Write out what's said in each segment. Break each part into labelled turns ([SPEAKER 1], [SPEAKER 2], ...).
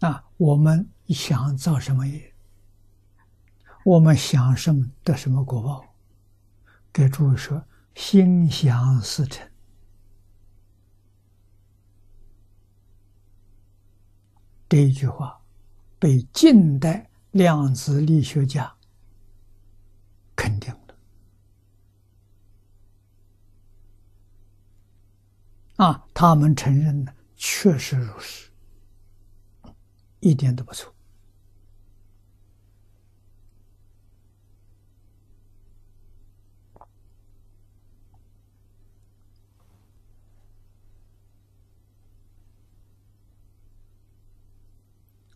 [SPEAKER 1] 啊，我们想造什么业，我们想什么得什么果报。给诸位说，心想事成。这一句话被近代量子力学家肯定了。啊，他们承认的确实如是。一点都不错。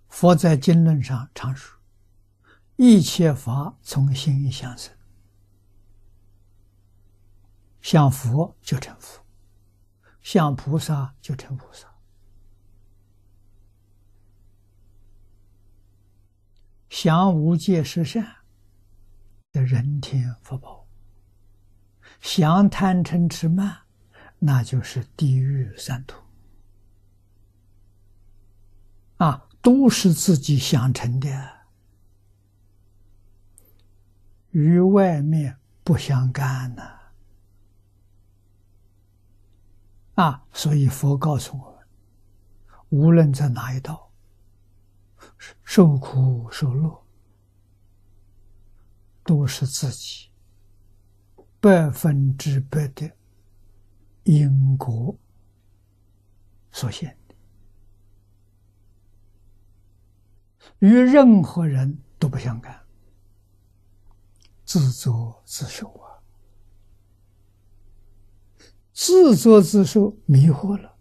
[SPEAKER 1] 佛在经论上常说：“一切法从心相生，像佛就成佛，像菩萨就成菩萨。”想无界十善的人天福报，想贪嗔痴慢，那就是地狱三途啊，都是自己想成的，与外面不相干呢。啊，所以佛告诉我们，无论在哪一道。受苦受乐，都是自己百分之百的因果所现的，与任何人都不相干，自作自受啊！自作自受，迷惑了，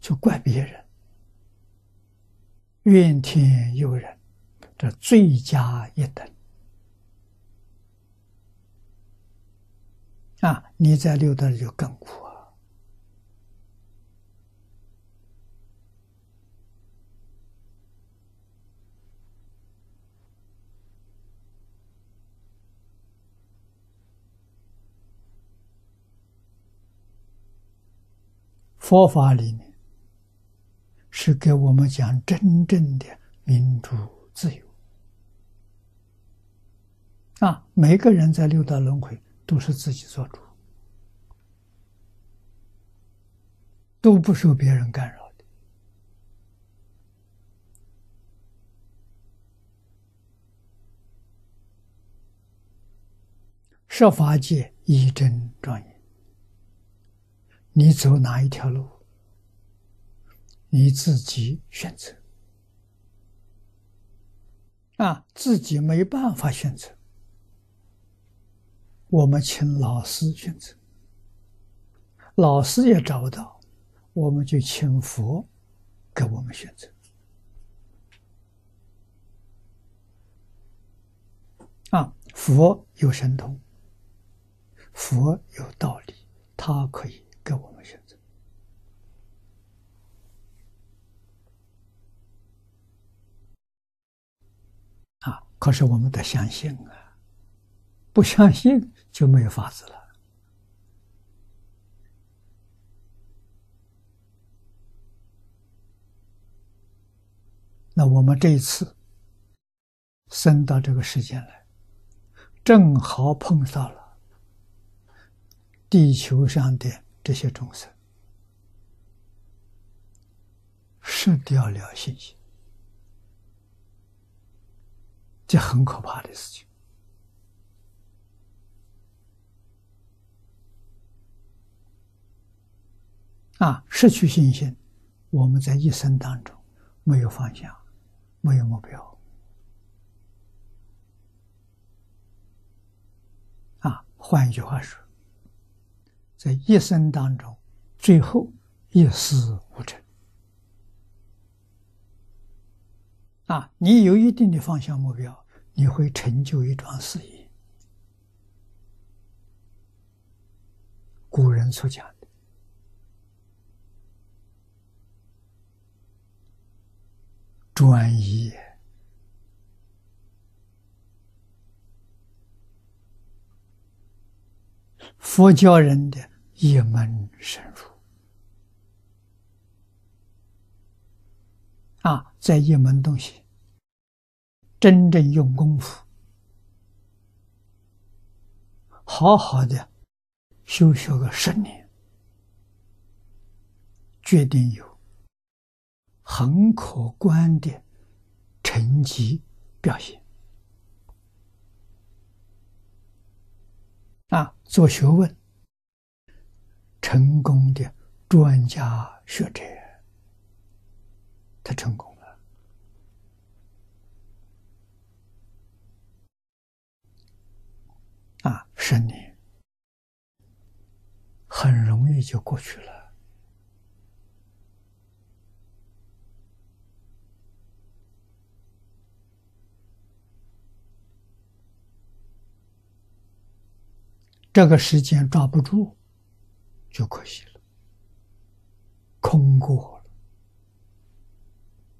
[SPEAKER 1] 就怪别人。怨天尤人，这罪加一等啊！你在六道里就更苦啊！佛法里面。是给我们讲真正的民主自由啊！每个人在六道轮回都是自己做主，都不受别人干扰的。设法界一真庄严，你走哪一条路？你自己选择啊，自己没办法选择，我们请老师选择，老师也找不到，我们就请佛给我们选择啊。佛有神通，佛有道理，他可以给我们选择。可是我们得相信啊，不相信就没有法子了。那我们这一次生到这个世间来，正好碰到了地球上的这些众生失掉了信心。这很可怕的事情啊！失去信心，我们在一生当中没有方向，没有目标啊！换一句话说，在一生当中，最后一事无成。啊，你有一定的方向目标。你会成就一桩事业。古人所讲的专一，佛教人的一门深入啊，在一门东西真正用功夫，好好的修学个十年，决定有很可观的成绩表现。啊，做学问成功的专家学者，他成功了。啊，十年很容易就过去了。这个时间抓不住，就可惜了。空过。